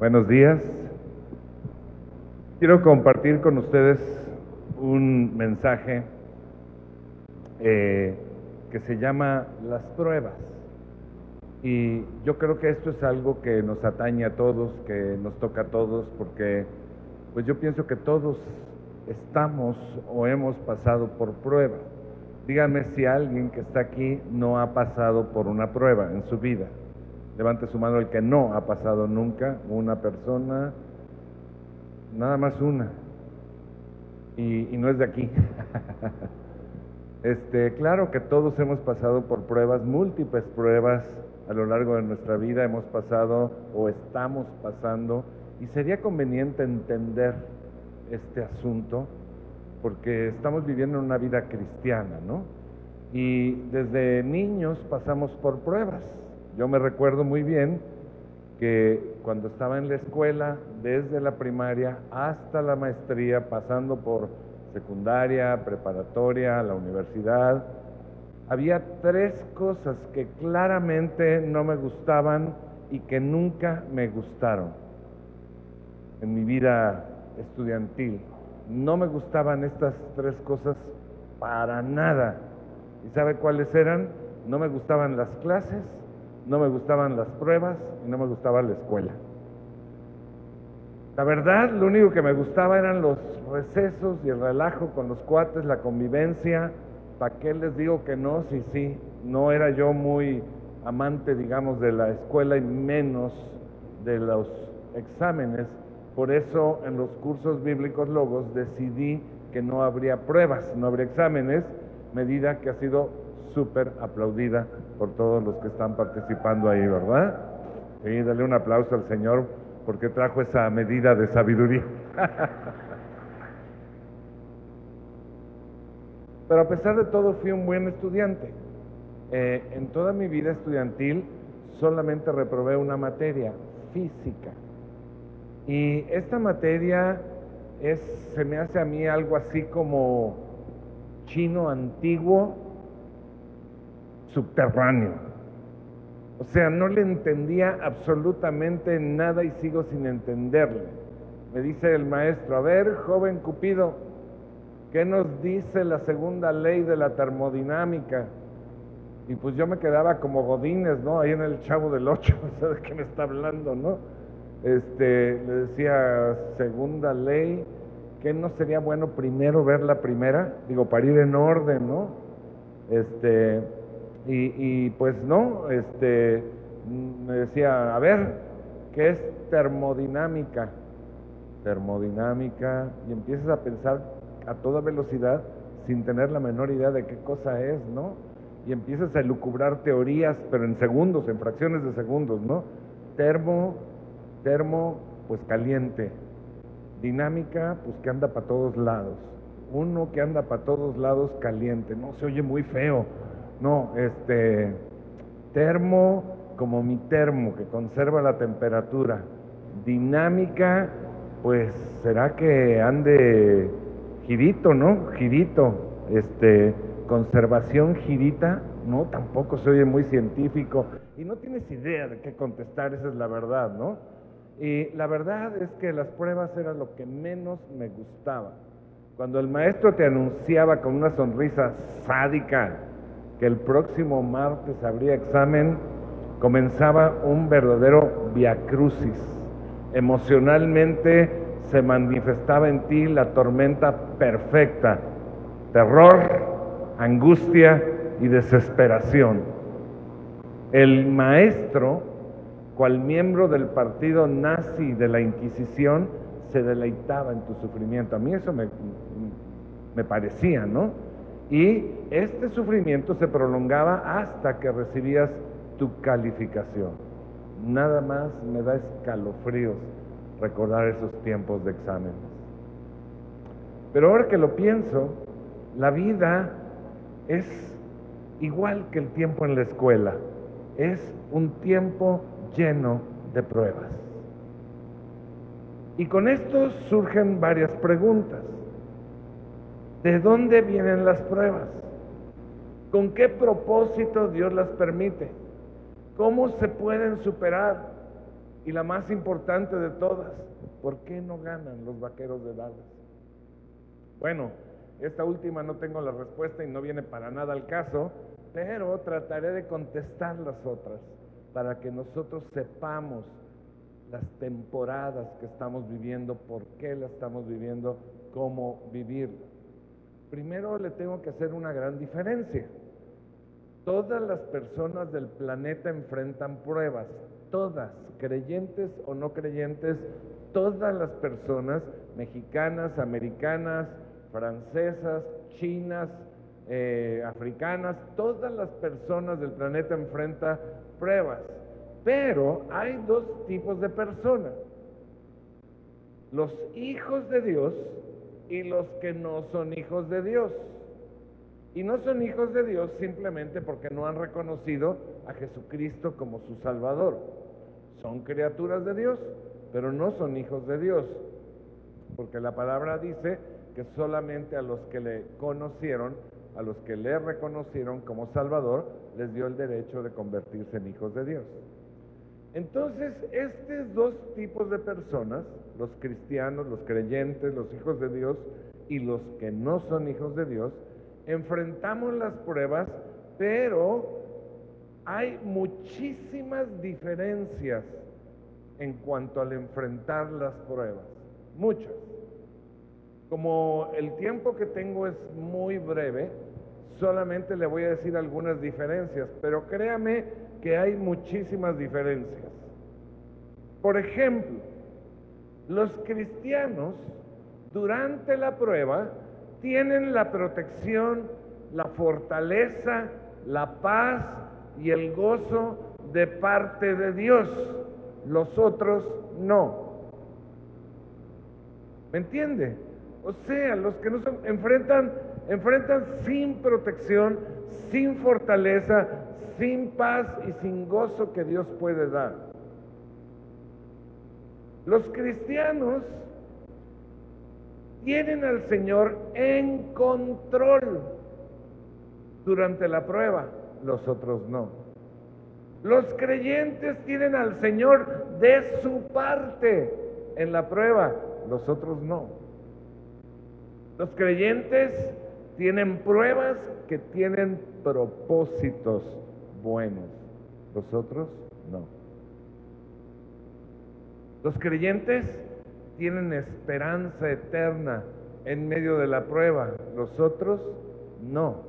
Buenos días. Quiero compartir con ustedes un mensaje eh, que se llama las pruebas. Y yo creo que esto es algo que nos atañe a todos, que nos toca a todos, porque pues yo pienso que todos estamos o hemos pasado por prueba. Díganme si alguien que está aquí no ha pasado por una prueba en su vida. Levante su mano el que no ha pasado nunca, una persona, nada más una. Y, no es de aquí. este, claro que todos hemos pasado por pruebas, múltiples pruebas a lo largo de nuestra vida, hemos pasado o estamos pasando, y sería conveniente entender este asunto porque estamos viviendo una vida cristiana, ¿no? Y desde niños pasamos por pruebas. Yo me recuerdo muy bien que cuando estaba en la escuela, desde la primaria hasta la maestría, pasando por secundaria, preparatoria, la universidad, había tres cosas que claramente no me gustaban y que nunca me gustaron en mi vida estudiantil. No me gustaban estas tres cosas para nada. ¿Y sabe cuáles eran? No me gustaban las clases, no me gustaban las pruebas y no me gustaba la escuela. La verdad, lo único que me gustaba eran los recesos y el relajo con los cuates, la convivencia. ¿Para qué les digo que no? Sí, sí, no era yo muy amante, digamos, de la escuela y menos de los exámenes. Por eso en los cursos bíblicos logos decidí que no habría pruebas, no habría exámenes, medida que ha sido súper aplaudida por todos los que están participando ahí, ¿verdad? Y dale un aplauso al Señor porque trajo esa medida de sabiduría. Pero a pesar de todo fui un buen estudiante. Eh, en toda mi vida estudiantil solamente reprobé una materia, física. Y esta materia se me hace a mí algo así como chino antiguo, subterráneo. O sea, no le entendía absolutamente nada y sigo sin entenderle. Me dice el maestro, a ver, joven Cupido, ¿qué nos dice la segunda ley de la termodinámica? Y pues yo me quedaba como Godínez, ¿no? Ahí en el Chavo del Ocho, ¿sabes qué me está hablando, no? Este, le decía, segunda ley, que no sería bueno primero ver la primera? Digo, para ir en orden, ¿no? Este, y, pues no, este, me decía, a ver, ¿qué es termodinámica? Termodinámica, y empiezas a pensar a toda velocidad sin tener la menor idea de qué cosa es, ¿no? Y empiezas a elucubrar teorías, pero en segundos, en fracciones de segundos, ¿no? Termo, termo, pues caliente. Dinámica, pues que anda para todos lados. Uno que anda para todos lados caliente. No, se oye muy feo. No, este, termo como mi termo, que conserva la temperatura. Dinámica, pues será que ande girito, ¿no? Girito. Este, conservación girita, no, tampoco se oye muy científico. Y no tienes idea de qué contestar, esa es la verdad, ¿no? Y la verdad es que las pruebas eran lo que menos me gustaba. Cuando el maestro te anunciaba con una sonrisa sádica que el próximo martes habría examen, comenzaba un verdadero viacrucis. Emocionalmente se manifestaba en ti la tormenta perfecta, terror, angustia y desesperación. El maestro cual miembro del partido nazi de la Inquisición, se deleitaba en tu sufrimiento. A mí eso me, me parecía, ¿no? Y este sufrimiento se prolongaba hasta que recibías tu calificación. Nada más me da escalofríos recordar esos tiempos de exámenes. Pero ahora que lo pienso, la vida es igual que el tiempo en la escuela. Es un tiempo lleno de pruebas. Y con esto surgen varias preguntas. ¿De dónde vienen las pruebas? ¿Con qué propósito Dios las permite? ¿Cómo se pueden superar? Y la más importante de todas, ¿por qué no ganan los vaqueros de Dallas? Bueno, esta última no tengo la respuesta y no viene para nada al caso, pero trataré de contestar las otras para que nosotros sepamos las temporadas que estamos viviendo, por qué las estamos viviendo, cómo vivirlas. Primero le tengo que hacer una gran diferencia. Todas las personas del planeta enfrentan pruebas, todas, creyentes o no creyentes, todas las personas, mexicanas, americanas, francesas, chinas, eh, africanas, todas las personas del planeta enfrentan pruebas. Pero hay dos tipos de personas. Los hijos de Dios y los que no son hijos de Dios. Y no son hijos de Dios simplemente porque no han reconocido a Jesucristo como su Salvador. Son criaturas de Dios, pero no son hijos de Dios. Porque la palabra dice que solamente a los que le conocieron, a los que le reconocieron como Salvador, les dio el derecho de convertirse en hijos de Dios. Entonces, estos dos tipos de personas, los cristianos, los creyentes, los hijos de Dios y los que no son hijos de Dios, enfrentamos las pruebas, pero hay muchísimas diferencias en cuanto al enfrentar las pruebas, muchas. Como el tiempo que tengo es muy breve, solamente le voy a decir algunas diferencias, pero créame que hay muchísimas diferencias. Por ejemplo, los cristianos durante la prueba tienen la protección, la fortaleza, la paz y el gozo de parte de Dios. Los otros no. ¿Me entiende? O sea, los que no se enfrentan, enfrentan sin protección, sin fortaleza, sin paz y sin gozo que Dios puede dar. Los cristianos tienen al Señor en control durante la prueba, los otros no. Los creyentes tienen al Señor de su parte en la prueba, los otros no. Los creyentes tienen pruebas que tienen propósitos buenos, los otros no. Los creyentes tienen esperanza eterna en medio de la prueba, los otros no.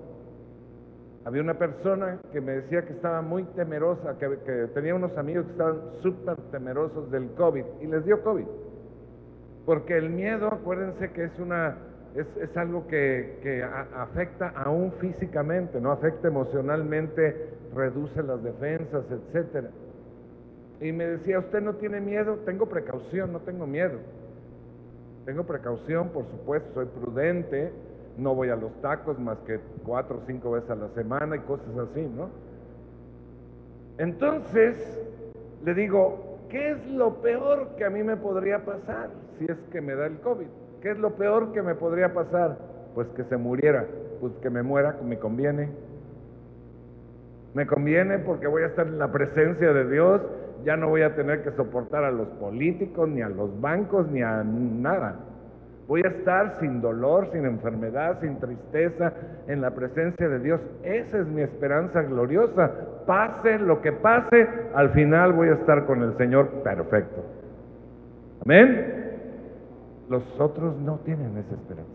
Había una persona que me decía que estaba muy temerosa, que, tenía unos amigos que estaban súper temerosos del COVID y les dio COVID. Porque el miedo, acuérdense que es una es, algo que, afecta aún físicamente, no afecta emocionalmente, reduce las defensas, etcétera. Y me decía, ¿usted no tiene miedo? Tengo precaución, no tengo miedo. Tengo precaución, por supuesto, soy prudente, no voy a los tacos más que cuatro o cinco veces a la semana y cosas así, ¿no? Entonces, le digo, ¿qué es lo peor que a mí me podría pasar si es que me da el COVID? ¿Qué es lo peor que me podría pasar? Pues que se muriera. Pues que me muera, me conviene. Me conviene porque voy a estar en la presencia de Dios, ya no voy a tener que soportar a los políticos, ni a los bancos, ni a nada. Voy a estar sin dolor, sin enfermedad, sin tristeza, en la presencia de Dios. Esa es mi esperanza gloriosa. Pase lo que pase, al final voy a estar con el Señor perfecto. Amén. Los otros no tienen esa esperanza.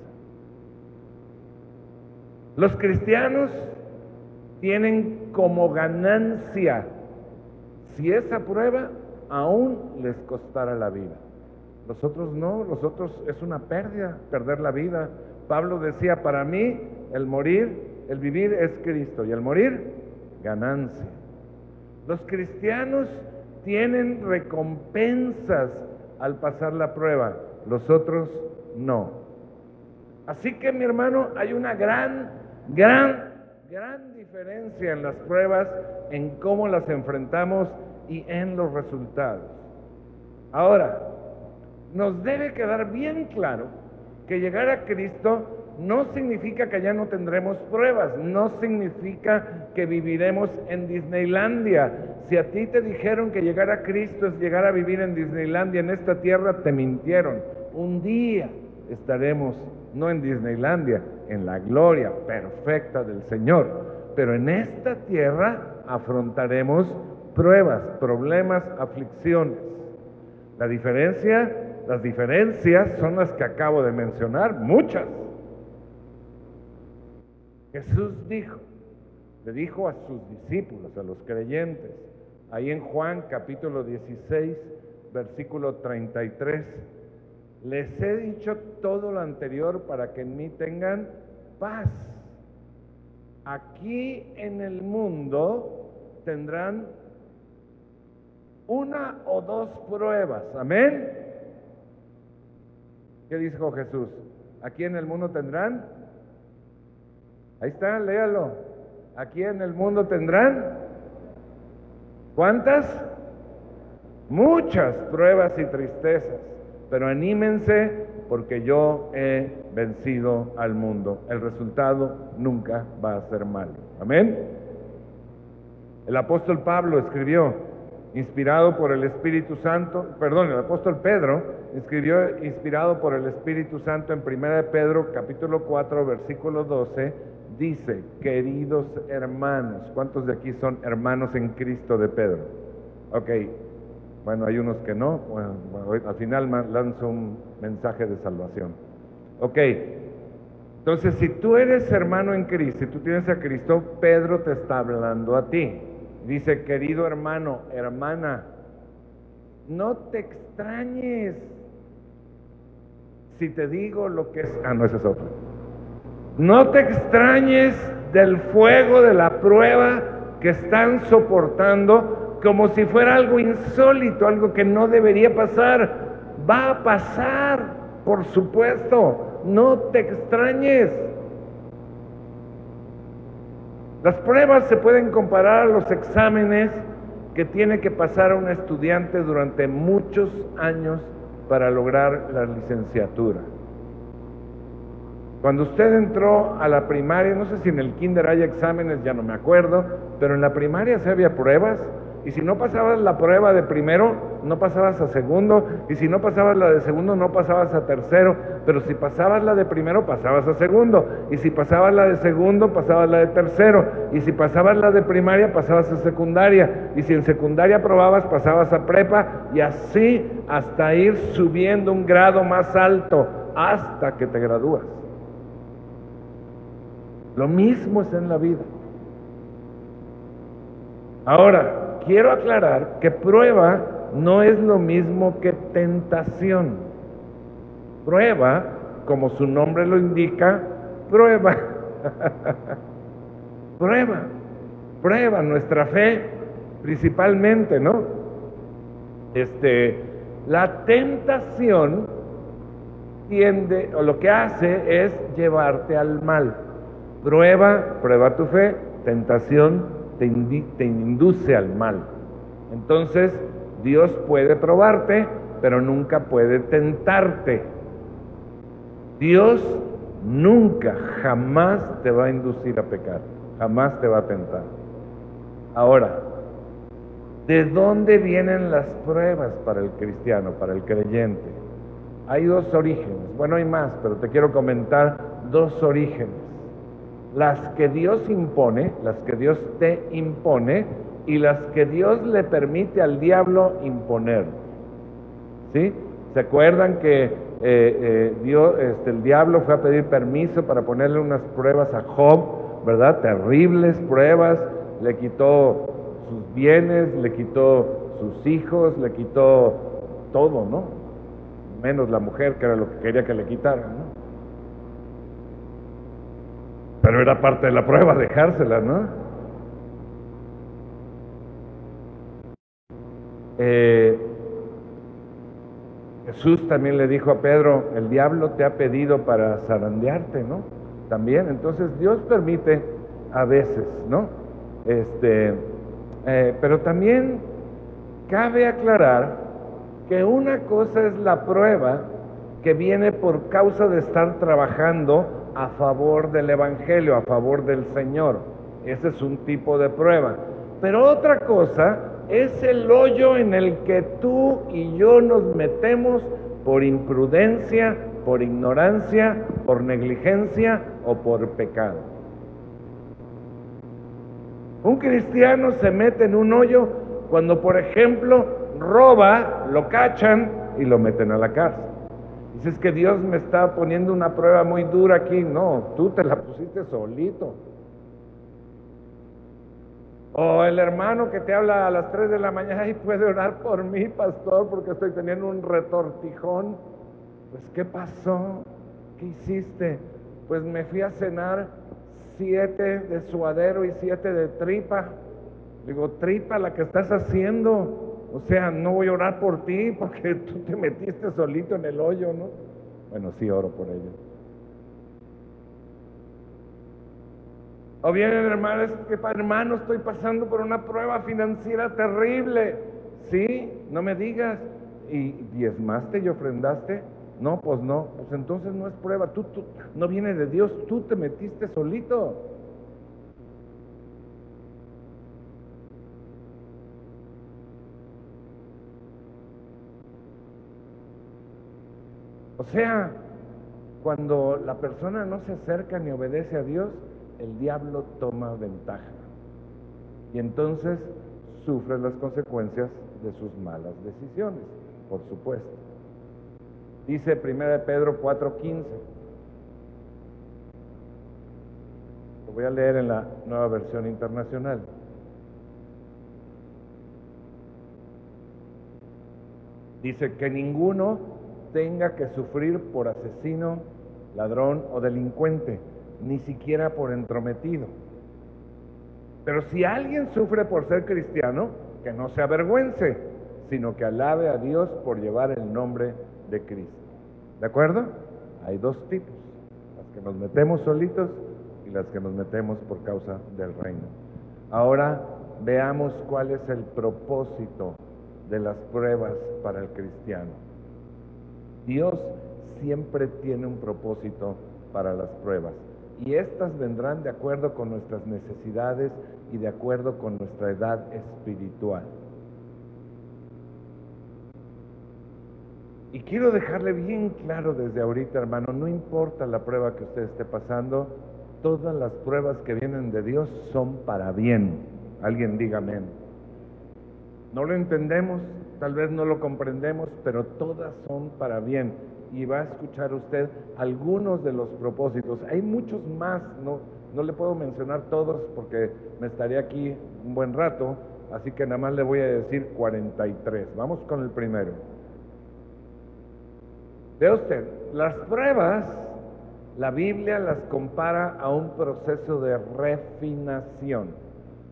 Los cristianos tienen como ganancia si esa prueba aún les costara la vida. Los otros no, los otros es una pérdida, perder la vida. Pablo decía, para mí el morir, el vivir es Cristo y el morir, ganancia. Los cristianos tienen recompensas al pasar la prueba los otros no. Así que mi hermano, hay una gran, gran, gran diferencia en las pruebas, en cómo las enfrentamos y en los resultados. Ahora, nos debe quedar bien claro que llegar a Cristo no significa que ya no tendremos pruebas, no significa que viviremos en Disneylandia. Si a ti te dijeron que llegar a Cristo es llegar a vivir en Disneylandia, en esta tierra, te mintieron. Un día estaremos, no en Disneylandia, en la gloria perfecta del Señor, pero en esta tierra afrontaremos pruebas, problemas, aflicciones. La diferencia, las diferencias son las que acabo de mencionar, muchas. Jesús dijo, le dijo a sus discípulos, a los creyentes, ahí en Juan capítulo 16, versículo 33, les he dicho todo lo anterior para que en mí tengan paz. Aquí en el mundo tendrán una o dos pruebas. Amén. ¿Qué dijo Jesús? Aquí en el mundo tendrán. Ahí está, léalo. Aquí en el mundo tendrán. ¿Cuántas? Muchas pruebas y tristezas. Pero anímense porque yo he vencido al mundo. El resultado nunca va a ser malo. Amén. El apóstol Pablo escribió, inspirado por el Espíritu Santo, perdón, el apóstol Pedro escribió inspirado por el Espíritu Santo en 1 de Pedro capítulo 4 versículo 12, dice, queridos hermanos, ¿cuántos de aquí son hermanos en Cristo de Pedro? Ok, bueno, hay unos que no, al final lanzo un mensaje de salvación. Ok, entonces si tú eres hermano en Cristo, si tú tienes a Cristo, Pedro te está hablando a ti. Dice, querido hermano, hermana, no te extrañes si te digo lo que es... Ah, no, ese es otro. No te extrañes del fuego de la prueba que están soportando como si fuera algo insólito, algo que no debería pasar. Va a pasar, por supuesto. No te extrañes. Las pruebas se pueden comparar a los exámenes que tiene que pasar un estudiante durante muchos años para lograr la licenciatura. Cuando usted entró a la primaria, no sé si en el kinder hay exámenes, ya no me acuerdo, pero en la primaria se había pruebas y si no pasabas la prueba de primero, no pasabas a segundo. Y si no pasabas la de segundo, no pasabas a tercero. Pero si pasabas la de primero, pasabas a segundo. Y si pasabas la de segundo, pasabas la de tercero. Y si pasabas la de primaria, pasabas a secundaria. Y si en secundaria probabas, pasabas a prepa. Y así hasta ir subiendo un grado más alto hasta que te gradúas. Lo mismo es en la vida. Ahora, quiero aclarar que prueba no es lo mismo que tentación. Prueba, como su nombre lo indica, prueba. prueba, prueba nuestra fe principalmente, ¿no? Este, la tentación tiende, o lo que hace es llevarte al mal. Prueba, prueba tu fe, tentación, te, induce al mal. Entonces, Dios puede probarte, pero nunca puede tentarte. Dios nunca, jamás te va a inducir a pecar, jamás te va a tentar. Ahora, ¿de dónde vienen las pruebas para el cristiano, para el creyente? Hay dos orígenes, bueno hay más, pero te quiero comentar dos orígenes las que Dios impone, las que Dios te impone y las que Dios le permite al diablo imponer. ¿Sí? ¿Se acuerdan que eh, eh, este, el diablo fue a pedir permiso para ponerle unas pruebas a Job, ¿verdad? Terribles pruebas, le quitó sus bienes, le quitó sus hijos, le quitó todo, ¿no? Menos la mujer, que era lo que quería que le quitaran, ¿no? Pero era parte de la prueba dejársela, ¿no? Eh, Jesús también le dijo a Pedro, el diablo te ha pedido para zarandearte, ¿no? También, entonces Dios permite a veces, ¿no? Este, eh, pero también cabe aclarar que una cosa es la prueba que viene por causa de estar trabajando a favor del Evangelio, a favor del Señor. Ese es un tipo de prueba. Pero otra cosa es el hoyo en el que tú y yo nos metemos por imprudencia, por ignorancia, por negligencia o por pecado. Un cristiano se mete en un hoyo cuando, por ejemplo, roba, lo cachan y lo meten a la cárcel. Dices que Dios me está poniendo una prueba muy dura aquí. No, tú te la pusiste solito. O el hermano que te habla a las 3 de la mañana y puede orar por mí, pastor, porque estoy teniendo un retortijón. Pues, ¿qué pasó? ¿Qué hiciste? Pues me fui a cenar siete de suadero y siete de tripa. Digo, tripa la que estás haciendo. O sea, no voy a orar por ti porque tú te metiste solito en el hoyo, ¿no? Bueno, sí oro por ello. O bien, hermano, es que hermano, estoy pasando por una prueba financiera terrible. Sí, no me digas. ¿Y diezmaste y ofrendaste? No, pues no. Pues entonces no es prueba. Tú, tú, no viene de Dios. Tú te metiste solito. O sea, cuando la persona no se acerca ni obedece a Dios, el diablo toma ventaja. Y entonces sufre las consecuencias de sus malas decisiones, por supuesto. Dice 1 Pedro 4:15. Lo voy a leer en la nueva versión internacional. Dice que ninguno tenga que sufrir por asesino, ladrón o delincuente, ni siquiera por entrometido. Pero si alguien sufre por ser cristiano, que no se avergüence, sino que alabe a Dios por llevar el nombre de Cristo. ¿De acuerdo? Hay dos tipos, las que nos metemos solitos y las que nos metemos por causa del reino. Ahora veamos cuál es el propósito de las pruebas para el cristiano. Dios siempre tiene un propósito para las pruebas y estas vendrán de acuerdo con nuestras necesidades y de acuerdo con nuestra edad espiritual. Y quiero dejarle bien claro desde ahorita, hermano, no importa la prueba que usted esté pasando, todas las pruebas que vienen de Dios son para bien. Alguien diga amén. No lo entendemos, tal vez no lo comprendemos, pero todas son para bien. Y va a escuchar usted algunos de los propósitos. Hay muchos más, no, no le puedo mencionar todos porque me estaría aquí un buen rato, así que nada más le voy a decir 43. Vamos con el primero. Ve usted, las pruebas, la Biblia las compara a un proceso de refinación,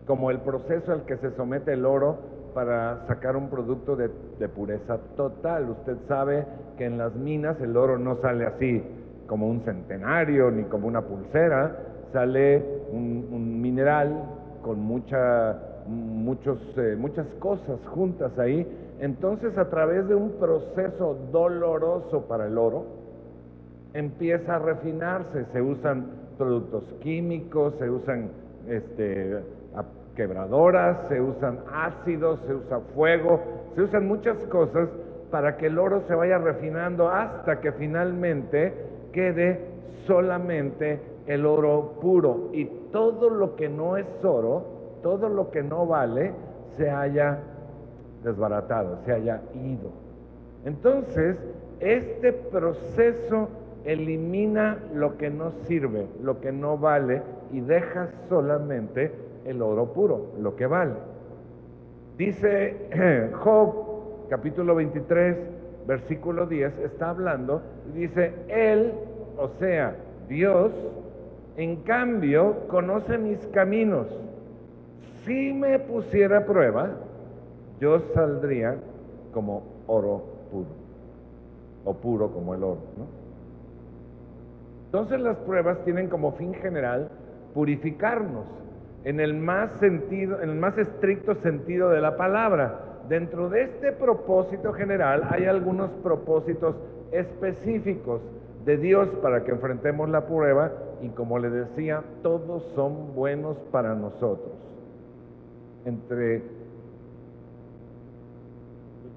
como el proceso al que se somete el oro para sacar un producto de, pureza total. Usted sabe que en las minas el oro no sale así como un centenario ni como una pulsera, sale un, mineral con mucha, muchos, eh, muchas cosas juntas ahí. Entonces a través de un proceso doloroso para el oro, empieza a refinarse, se usan productos químicos, se usan este, quebradoras, se usan ácidos, se usa fuego, se usan muchas cosas para que el oro se vaya refinando hasta que finalmente quede solamente el oro puro y todo lo que no es oro, todo lo que no vale, se haya desbaratado, se haya ido. Entonces, este proceso elimina lo que no sirve, lo que no vale y deja solamente el oro puro, lo que vale. Dice Job, capítulo 23, versículo 10, está hablando y dice, Él, o sea, Dios, en cambio, conoce mis caminos. Si me pusiera a prueba, yo saldría como oro puro, o puro como el oro. Entonces las pruebas tienen como fin general purificarnos en el más sentido, en el más estricto sentido de la palabra. Dentro de este propósito general hay algunos propósitos específicos. de Dios para que enfrentemos la prueba y como le decía, todos son buenos para nosotros. Entre,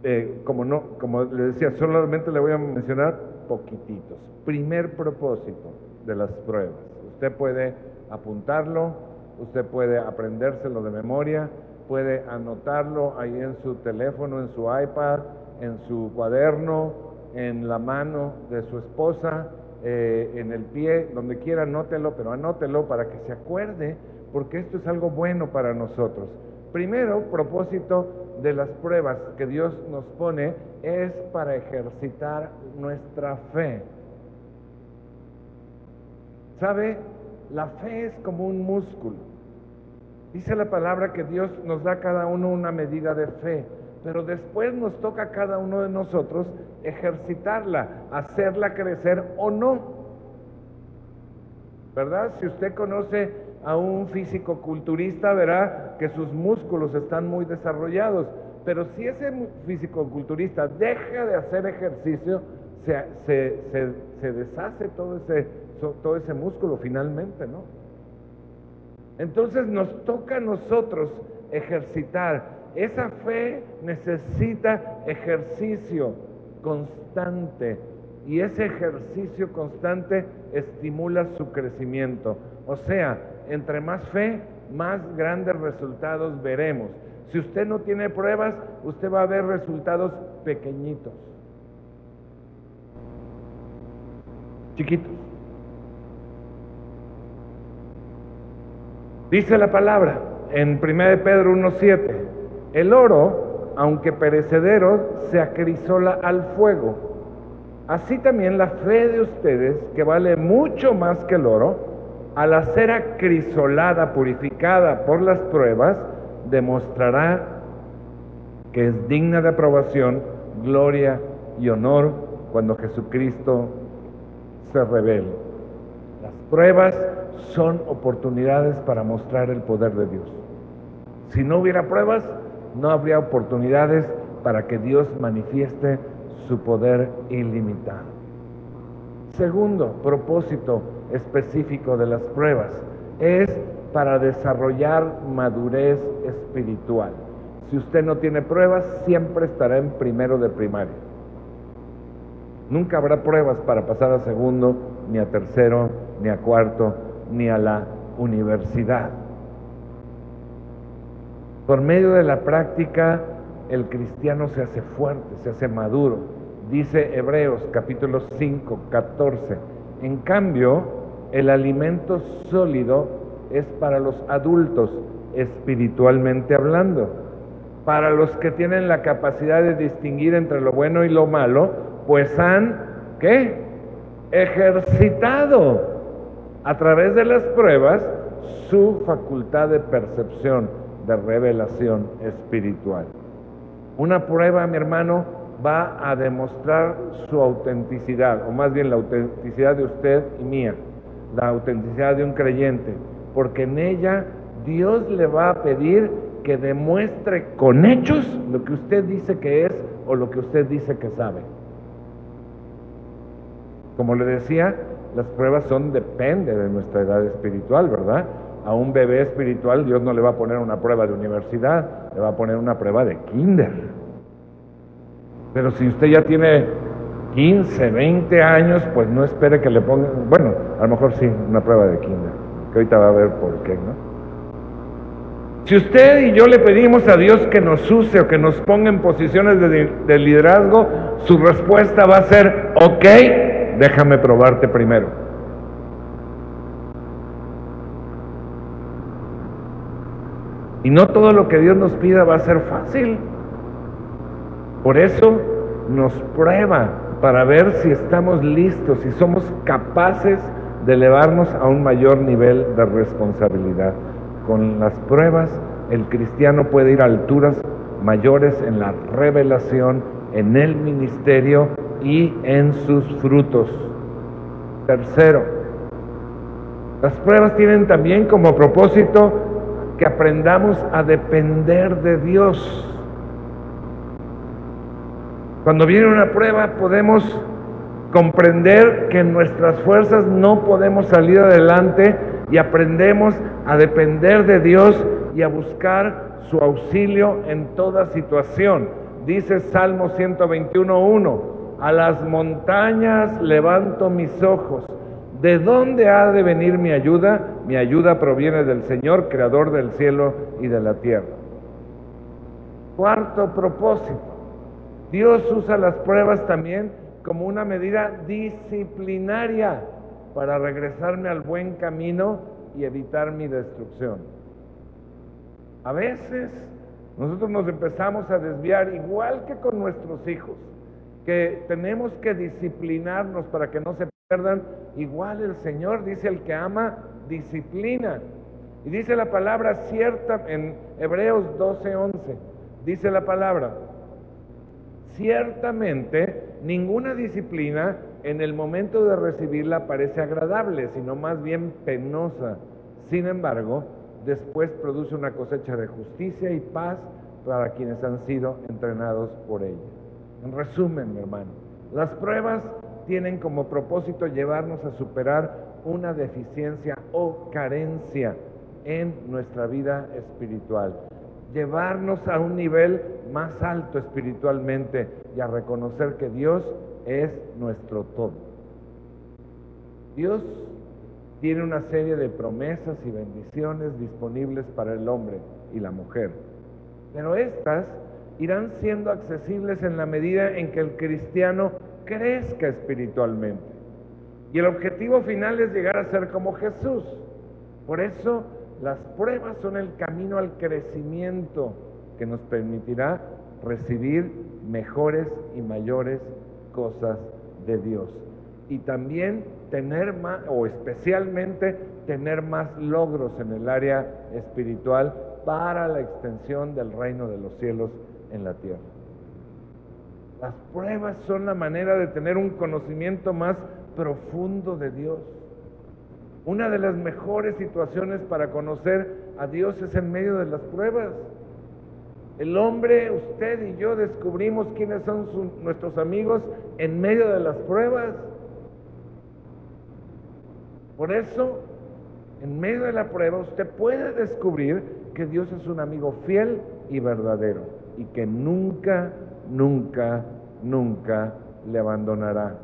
eh, como, no, como le decía, solamente le voy a mencionar poquititos. Primer propósito de las pruebas. Usted puede apuntarlo, usted puede aprendérselo de memoria, puede anotarlo ahí en su teléfono, en su iPad, en su cuaderno, en la mano de su esposa, eh, en el pie, donde quiera, anótelo, pero anótelo para que se acuerde, porque esto es algo bueno para nosotros. Primero, propósito de las pruebas que Dios nos pone es para ejercitar nuestra fe. ¿Sabe? La fe es como un músculo. Dice la palabra que Dios nos da a cada uno una medida de fe, pero después nos toca a cada uno de nosotros ejercitarla, hacerla crecer o no. ¿Verdad? Si usted conoce a un físico culturista, verá que sus músculos están muy desarrollados. Pero si ese físico culturista deja de hacer ejercicio, se, se, se deshace todo ese, todo ese músculo finalmente, ¿no? Entonces nos toca a nosotros ejercitar. Esa fe necesita ejercicio constante y ese ejercicio constante estimula su crecimiento. O sea, entre más fe, más grandes resultados veremos. Si usted no tiene pruebas, usted va a ver resultados pequeñitos, chiquitos. Dice la palabra en 1 Pedro 1.7, el oro, aunque perecedero, se acrisola al fuego. Así también la fe de ustedes, que vale mucho más que el oro, al ser acrisolada, purificada por las pruebas, demostrará que es digna de aprobación, gloria y honor cuando Jesucristo se revele. Las pruebas son oportunidades para mostrar el poder de Dios. Si no hubiera pruebas, no habría oportunidades para que Dios manifieste su poder ilimitado. Segundo propósito específico de las pruebas es para desarrollar madurez espiritual. Si usted no tiene pruebas, siempre estará en primero de primaria. Nunca habrá pruebas para pasar a segundo, ni a tercero, ni a cuarto, ni a la universidad. Por medio de la práctica, el cristiano se hace fuerte, se hace maduro. Dice Hebreos capítulo 5, 14. En cambio, el alimento sólido es para los adultos, espiritualmente hablando. Para los que tienen la capacidad de distinguir entre lo bueno y lo malo, pues han, ¿qué? Ejercitado a través de las pruebas su facultad de percepción, de revelación espiritual. Una prueba, mi hermano, va a demostrar su autenticidad, o más bien la autenticidad de usted y mía, la autenticidad de un creyente, porque en ella Dios le va a pedir que demuestre con hechos lo que usted dice que es o lo que usted dice que sabe. Como le decía, las pruebas son depende de nuestra edad espiritual, ¿verdad? A un bebé espiritual Dios no le va a poner una prueba de universidad, le va a poner una prueba de kinder. Pero si usted ya tiene 15, 20 años, pues no espere que le pongan, bueno, a lo mejor sí, una prueba de kinder, que ahorita va a ver por qué, ¿no? Si usted y yo le pedimos a Dios que nos use o que nos ponga en posiciones de, de liderazgo, su respuesta va a ser, ok, déjame probarte primero. Y no todo lo que Dios nos pida va a ser fácil. Por eso nos prueba para ver si estamos listos, si somos capaces de elevarnos a un mayor nivel de responsabilidad. Con las pruebas, el cristiano puede ir a alturas mayores en la revelación, en el ministerio y en sus frutos. Tercero, las pruebas tienen también como propósito que aprendamos a depender de Dios. Cuando viene una prueba podemos comprender que en nuestras fuerzas no podemos salir adelante y aprendemos a depender de Dios y a buscar su auxilio en toda situación. Dice Salmo 121.1, a las montañas levanto mis ojos. ¿De dónde ha de venir mi ayuda? Mi ayuda proviene del Señor, creador del cielo y de la tierra. Cuarto propósito. Dios usa las pruebas también como una medida disciplinaria para regresarme al buen camino y evitar mi destrucción. A veces nosotros nos empezamos a desviar igual que con nuestros hijos, que tenemos que disciplinarnos para que no se pierdan. Igual el Señor dice el que ama, disciplina. Y dice la palabra cierta en Hebreos 12:11. Dice la palabra, ciertamente ninguna disciplina en el momento de recibirla parece agradable, sino más bien penosa. Sin embargo, después produce una cosecha de justicia y paz para quienes han sido entrenados por ella. En resumen, mi hermano, las pruebas tienen como propósito llevarnos a superar una deficiencia o carencia en nuestra vida espiritual, llevarnos a un nivel más alto espiritualmente y a reconocer que Dios es nuestro todo. Dios tiene una serie de promesas y bendiciones disponibles para el hombre y la mujer. Pero estas irán siendo accesibles en la medida en que el cristiano crezca espiritualmente. Y el objetivo final es llegar a ser como Jesús. Por eso las pruebas son el camino al crecimiento que nos permitirá recibir mejores y mayores cosas de Dios. Y también tener más, o especialmente tener más logros en el área espiritual para la extensión del reino de los cielos en la tierra. Las pruebas son la manera de tener un conocimiento más profundo de Dios. Una de las mejores situaciones para conocer a Dios es en medio de las pruebas. El hombre, usted y yo descubrimos quiénes son nuestros amigos en medio de las pruebas. Por eso, en medio de la prueba, usted puede descubrir que Dios es un amigo fiel y verdadero y que nunca, nunca, nunca le abandonará,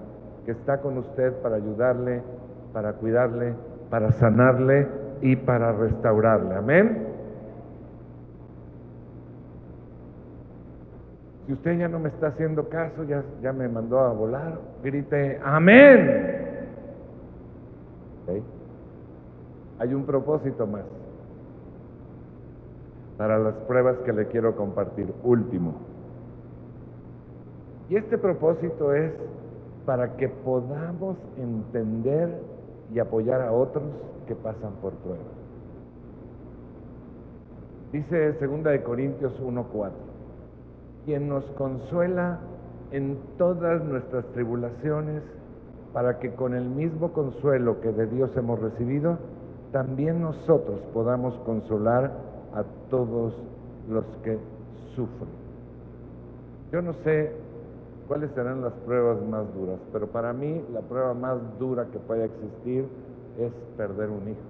que está con usted para ayudarle, para cuidarle, para sanarle y para restaurarle. Amén. Si usted ya no me está haciendo caso, ya, ya me mandó a volar, grite, amén. Hay un propósito más para las pruebas que le quiero compartir. Último. Y este propósito es para que podamos entender y apoyar a otros que pasan por pruebas. Dice 2 de Corintios 1:4, quien nos consuela en todas nuestras tribulaciones para que con el mismo consuelo que de Dios hemos recibido, también nosotros podamos consolar a todos los que sufren. Yo no sé cuáles serán las pruebas más duras, pero para mí la prueba más dura que puede existir es perder un hijo.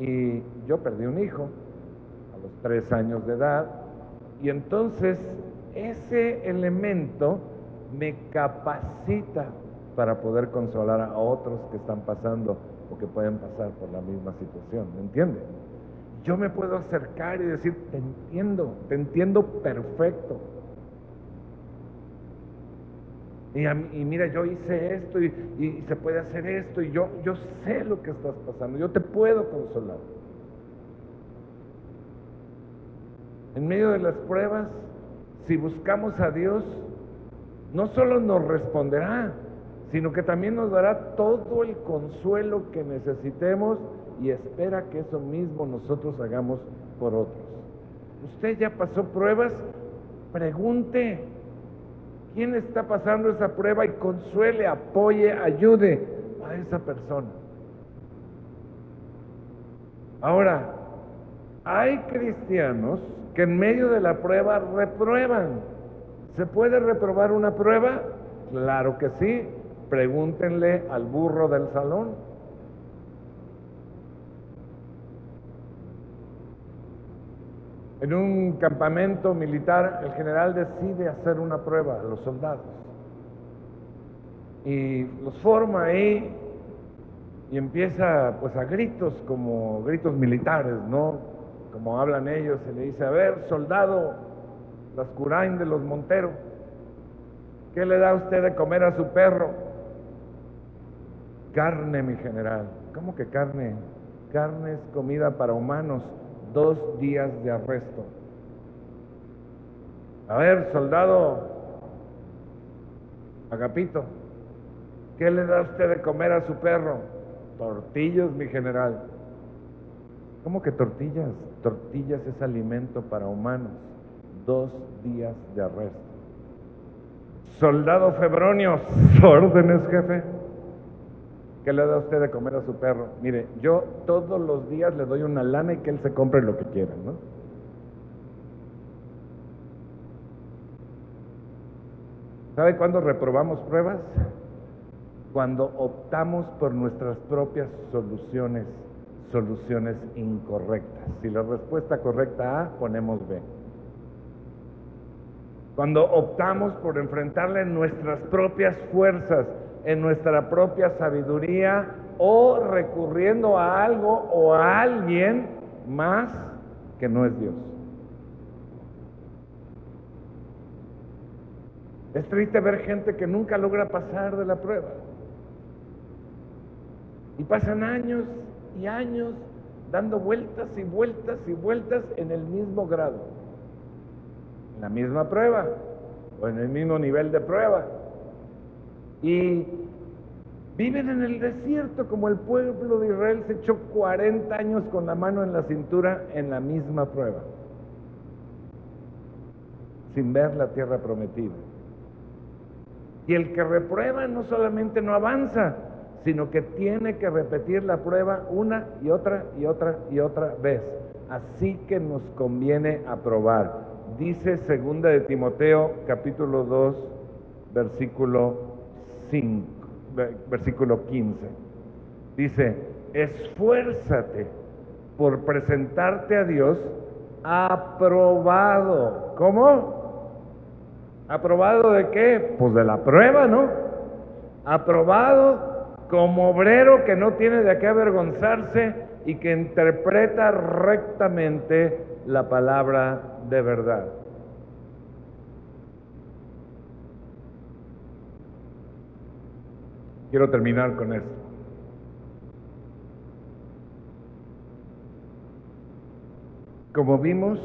Y yo perdí un hijo a los tres años de edad, y entonces ese elemento me capacita para poder consolar a otros que están pasando o que pueden pasar por la misma situación, ¿me entiende? Yo me puedo acercar y decir, te entiendo, te entiendo perfecto. Y, mira, yo hice esto y, y, se puede hacer esto y yo, yo sé lo que estás pasando, yo te puedo consolar. En medio de las pruebas, si buscamos a Dios, no solo nos responderá, sino que también nos dará todo el consuelo que necesitemos y espera que eso mismo nosotros hagamos por otros. Usted ya pasó pruebas, pregunte quién está pasando esa prueba y consuele, apoye, ayude a esa persona. Ahora, hay cristianos que en medio de la prueba reprueban. ¿Se puede reprobar una prueba? Claro que sí. Pregúntenle al burro del salón. En un campamento militar, el general decide hacer una prueba a los soldados. Y los forma ahí y empieza pues a gritos como gritos militares, ¿no? Como hablan ellos, se le dice, a ver, soldado, las curain de los Monteros, ¿qué le da usted de comer a su perro? Carne, mi general. ¿Cómo que carne? Carne es comida para humanos, dos días de arresto. A ver, soldado, Agapito, ¿qué le da usted de comer a su perro? Tortillas, mi general. ¿Cómo que tortillas? Tortillas es alimento para humanos. Dos días de arresto. Soldado Febronio, órdenes, jefe. ¿Qué le da usted de comer a su perro? Mire, yo todos los días le doy una lana y que él se compre lo que quiera, ¿no? ¿Sabe cuándo reprobamos pruebas? Cuando optamos por nuestras propias soluciones, soluciones incorrectas. Si la respuesta correcta A, ponemos B. Cuando optamos por enfrentarle nuestras propias fuerzas, en nuestra propia sabiduría o recurriendo a algo o a alguien más que no es Dios. Es triste ver gente que nunca logra pasar de la prueba. Y pasan años y años dando vueltas y vueltas y vueltas en el mismo grado, en la misma prueba o en el mismo nivel de prueba. Y viven en el desierto como el pueblo de Israel se echó 40 años con la mano en la cintura en la misma prueba, sin ver la tierra prometida. Y el que reprueba no solamente no avanza, sino que tiene que repetir la prueba una y otra y otra y otra vez. Así que nos conviene aprobar. Dice segunda de Timoteo capítulo 2 versículo 5, versículo 15. Dice, esfuérzate por presentarte a Dios aprobado. ¿Cómo? ¿Aprobado de qué? Pues de la prueba, ¿no? Aprobado como obrero que no tiene de qué avergonzarse y que interpreta rectamente la palabra de verdad. Quiero terminar con esto. Como vimos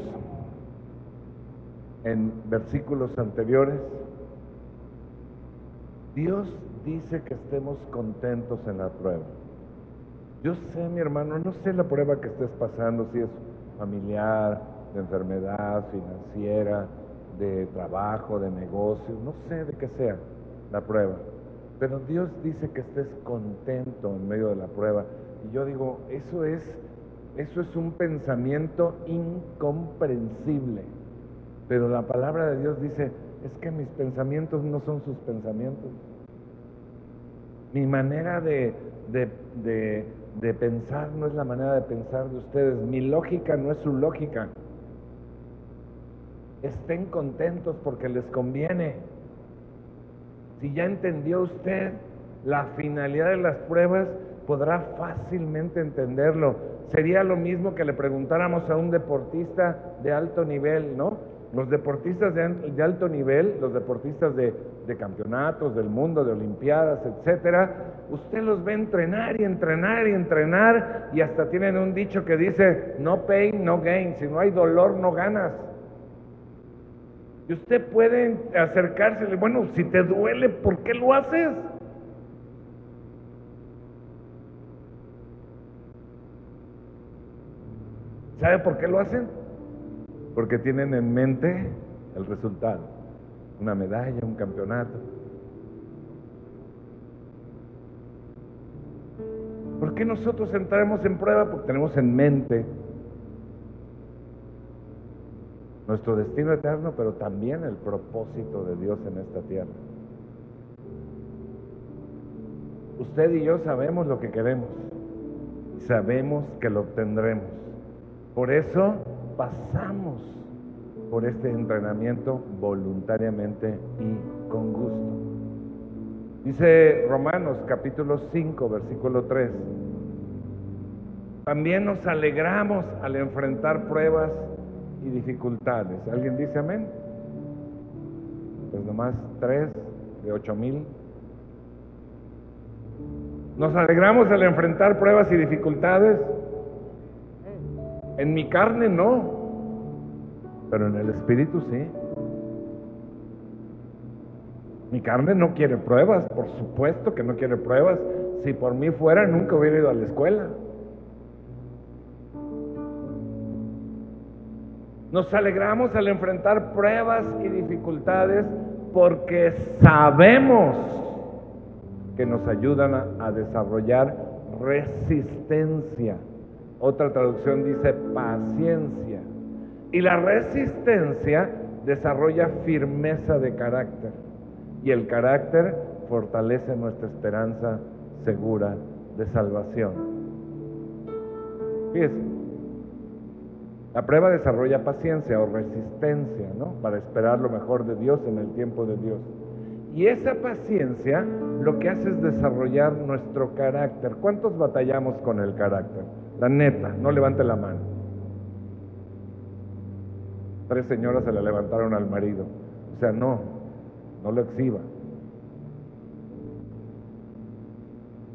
en versículos anteriores, Dios dice que estemos contentos en la prueba. Yo sé, mi hermano, no sé la prueba que estés pasando, si es familiar, de enfermedad, financiera, de trabajo, de negocio, no sé de qué sea la prueba. Pero Dios dice que estés contento en medio de la prueba. Y yo digo, eso es, eso es un pensamiento incomprensible. Pero la palabra de Dios dice, es que mis pensamientos no son sus pensamientos. Mi manera de, de, de, pensar no es la manera de pensar de ustedes. Mi lógica no es su lógica. Estén contentos porque les conviene. Si ya entendió usted la finalidad de las pruebas, podrá fácilmente entenderlo. Sería lo mismo que le preguntáramos a un deportista de alto nivel, ¿no? Los deportistas de, alto nivel, los deportistas de, de, campeonatos del mundo, de olimpiadas, etcétera, usted los ve entrenar y entrenar y entrenar y hasta tienen un dicho que dice no pain, no gain, si no hay dolor no ganas. Y usted puede acercarse, bueno, si te duele, ¿por qué lo haces? ¿Sabe por qué lo hacen? porque tienen en mente el resultado, una medalla, un campeonato. ¿Por qué nosotros entramos en prueba? Porque tenemos en mente nuestro destino eterno, pero también el propósito de Dios en esta tierra. Usted y yo sabemos lo que queremos. Sabemos que lo obtendremos. Por eso pasamos por este entrenamiento voluntariamente y con gusto. Dice Romanos capítulo 5, versículo 3. También nos alegramos al enfrentar pruebas y dificultades. ¿Alguien dice amén? Pues nomás tres de ocho mil. Nos alegramos al enfrentar pruebas y dificultades. En mi carne no, pero en el espíritu sí. Mi carne no quiere pruebas, por supuesto que no quiere pruebas. Si por mí fuera, nunca hubiera ido a la escuela. Nos alegramos al enfrentar pruebas y dificultades porque sabemos que nos ayudan a, desarrollar resistencia. Otra traducción dice paciencia. Y la resistencia desarrolla firmeza de carácter. Y el carácter fortalece nuestra esperanza segura de salvación. Fíjense, la prueba desarrolla paciencia o resistencia, ¿no? Para esperar lo mejor de Dios en el tiempo de Dios. Y esa paciencia lo que hace es desarrollar nuestro carácter. ¿Cuántos batallamos con el carácter? La neta, no levante la mano. Tres señoras se la levantaron al marido. O sea, no, no lo exhiba.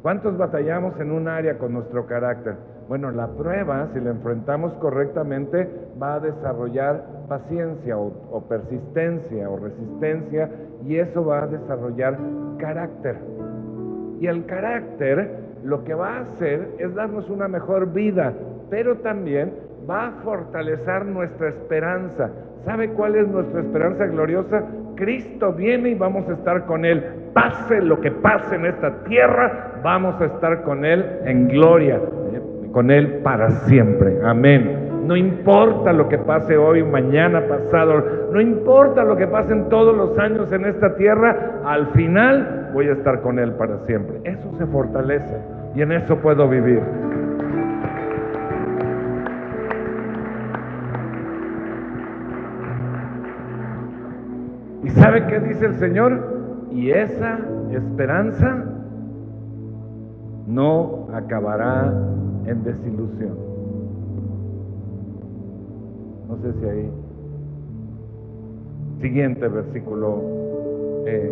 ¿Cuántos batallamos en un área con nuestro carácter? Bueno, la prueba, si la enfrentamos correctamente, va a desarrollar paciencia o, persistencia o resistencia y eso va a desarrollar carácter. Y el carácter lo que va a hacer es darnos una mejor vida, pero también va a fortalecer nuestra esperanza. ¿Sabe cuál es nuestra esperanza gloriosa? Cristo viene y vamos a estar con Él. Pase lo que pase en esta tierra, vamos a estar con Él en gloria con Él para siempre. Amén. No importa lo que pase hoy, mañana, pasado, no importa lo que pasen todos los años en esta tierra, al final voy a estar con Él para siempre. Eso se fortalece y en eso puedo vivir. ¿Y sabe qué dice el Señor? Y esa esperanza no acabará en desilusión. No sé si ahí. Siguiente versículo eh,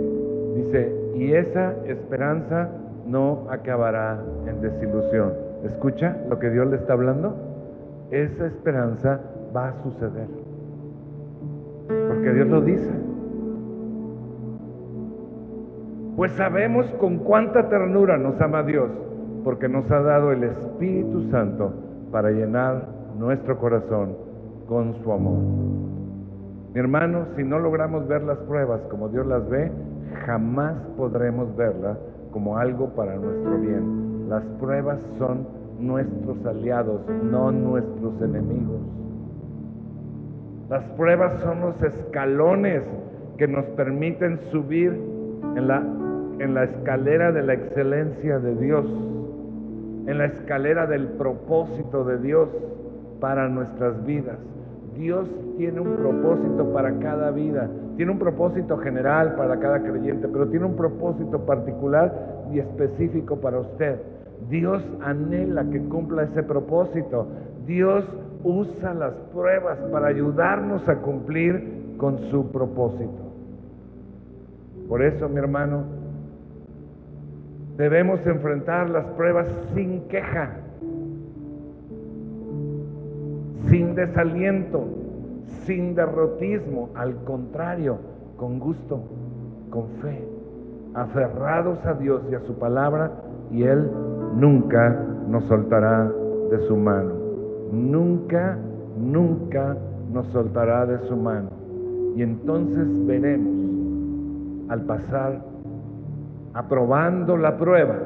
dice, y esa esperanza no acabará en desilusión. ¿Escucha lo que Dios le está hablando? Esa esperanza va a suceder. Porque Dios lo dice. Pues sabemos con cuánta ternura nos ama Dios porque nos ha dado el Espíritu Santo para llenar nuestro corazón con su amor. Mi hermano, si no logramos ver las pruebas como Dios las ve, jamás podremos verlas como algo para nuestro bien. Las pruebas son nuestros aliados, no nuestros enemigos. Las pruebas son los escalones que nos permiten subir en la, en la escalera de la excelencia de Dios en la escalera del propósito de Dios para nuestras vidas. Dios tiene un propósito para cada vida, tiene un propósito general para cada creyente, pero tiene un propósito particular y específico para usted. Dios anhela que cumpla ese propósito. Dios usa las pruebas para ayudarnos a cumplir con su propósito. Por eso, mi hermano, Debemos enfrentar las pruebas sin queja, sin desaliento, sin derrotismo, al contrario, con gusto, con fe, aferrados a Dios y a su palabra, y Él nunca nos soltará de su mano. Nunca, nunca nos soltará de su mano. Y entonces veremos al pasar aprobando la prueba,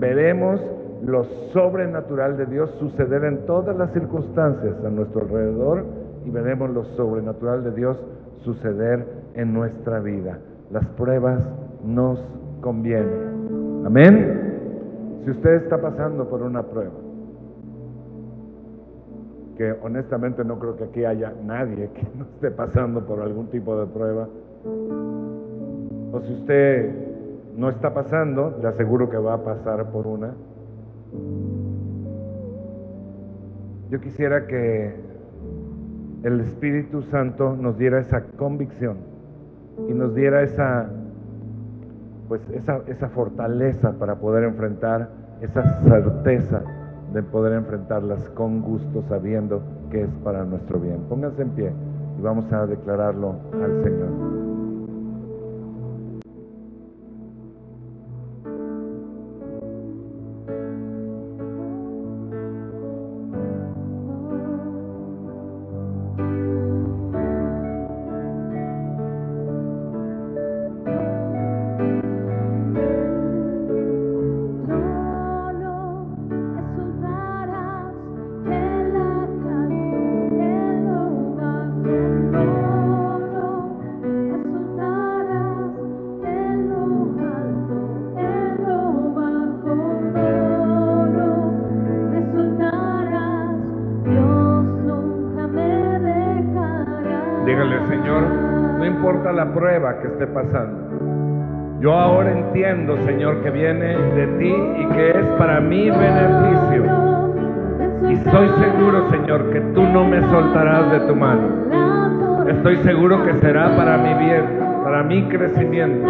veremos lo sobrenatural de Dios suceder en todas las circunstancias a nuestro alrededor y veremos lo sobrenatural de Dios suceder en nuestra vida. Las pruebas nos convienen. Amén. Si usted está pasando por una prueba, que honestamente no creo que aquí haya nadie que no esté pasando por algún tipo de prueba, o si usted no está pasando, le aseguro que va a pasar por una. Yo quisiera que el Espíritu Santo nos diera esa convicción y nos diera esa pues esa, esa fortaleza para poder enfrentar, esa certeza de poder enfrentarlas con gusto, sabiendo que es para nuestro bien. Pónganse en pie y vamos a declararlo al Señor. Yo ahora entiendo, Señor, que viene de ti y que es para mi beneficio. Y estoy seguro, Señor, que tú no me soltarás de tu mano. Estoy seguro que será para mi bien, para mi crecimiento.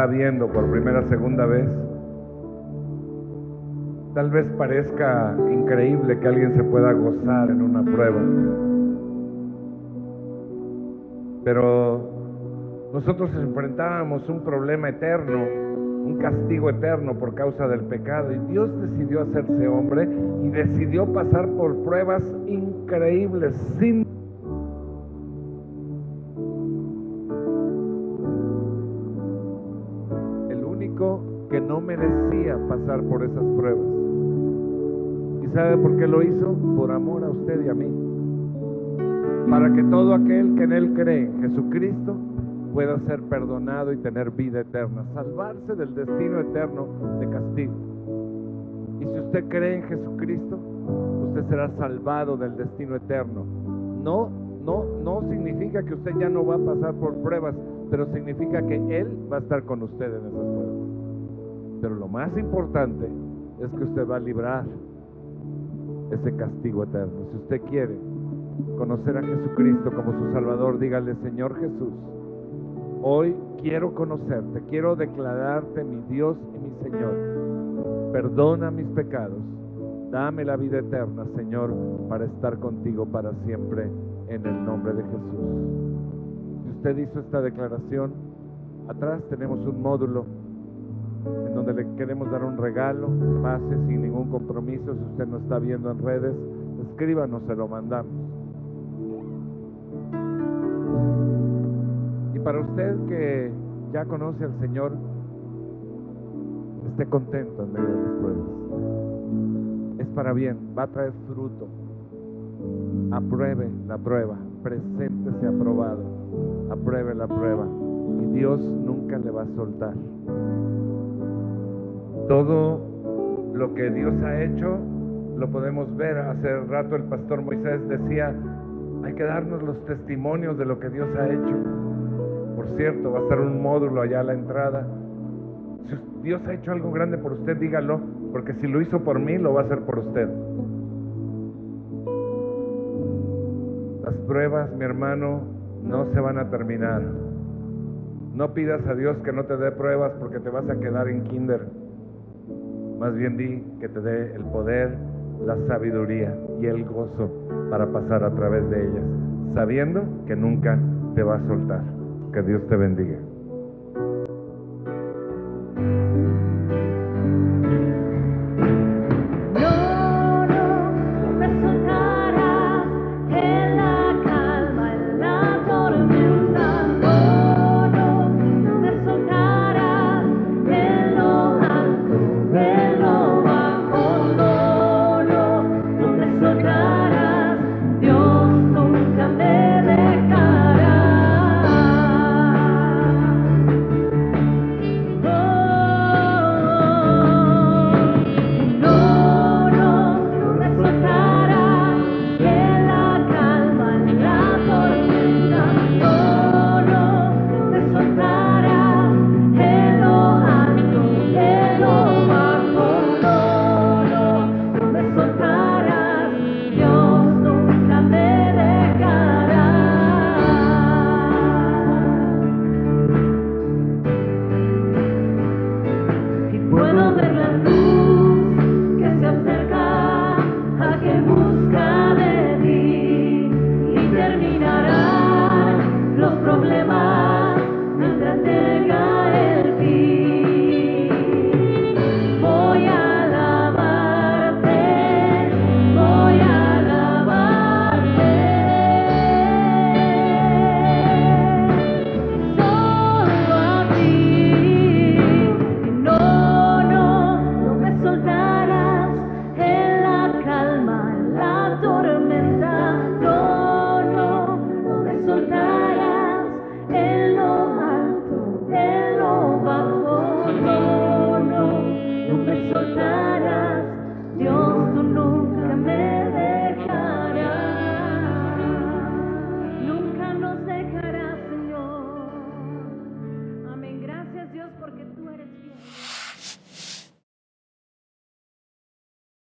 Está viendo por primera, segunda vez, tal vez parezca increíble que alguien se pueda gozar en una prueba. Pero nosotros enfrentábamos un problema eterno, un castigo eterno por causa del pecado. Y Dios decidió hacerse hombre y decidió pasar por pruebas increíbles sin no merecía pasar por esas pruebas. ¿Y sabe por qué lo hizo? Por amor a usted y a mí. Para que todo aquel que en Él cree, en Jesucristo, pueda ser perdonado y tener vida eterna, salvarse del destino eterno de castigo. Y si usted cree en Jesucristo, usted será salvado del destino eterno. No, no, no significa que usted ya no va a pasar por pruebas, pero significa que Él va a estar con usted en esas pruebas. Pero lo más importante es que usted va a librar ese castigo eterno. Si usted quiere conocer a Jesucristo como su Salvador, dígale, Señor Jesús, hoy quiero conocerte, quiero declararte mi Dios y mi Señor. Perdona mis pecados, dame la vida eterna, Señor, para estar contigo para siempre en el nombre de Jesús. Si usted hizo esta declaración, atrás tenemos un módulo en donde le queremos dar un regalo, pase sin ningún compromiso, si usted nos está viendo en redes, escríbanos, se lo mandamos. Y para usted que ya conoce al Señor, esté contento en medio de las pruebas. Es para bien, va a traer fruto. Apruebe la prueba, preséntese aprobado, apruebe la prueba y Dios nunca le va a soltar. Todo lo que Dios ha hecho lo podemos ver. Hace rato el pastor Moisés decía, hay que darnos los testimonios de lo que Dios ha hecho. Por cierto, va a estar un módulo allá a la entrada. Si Dios ha hecho algo grande por usted, dígalo, porque si lo hizo por mí, lo va a hacer por usted. Las pruebas, mi hermano, no se van a terminar. No pidas a Dios que no te dé pruebas porque te vas a quedar en kinder. Más bien di que te dé el poder, la sabiduría y el gozo para pasar a través de ellas, sabiendo que nunca te va a soltar. Que Dios te bendiga.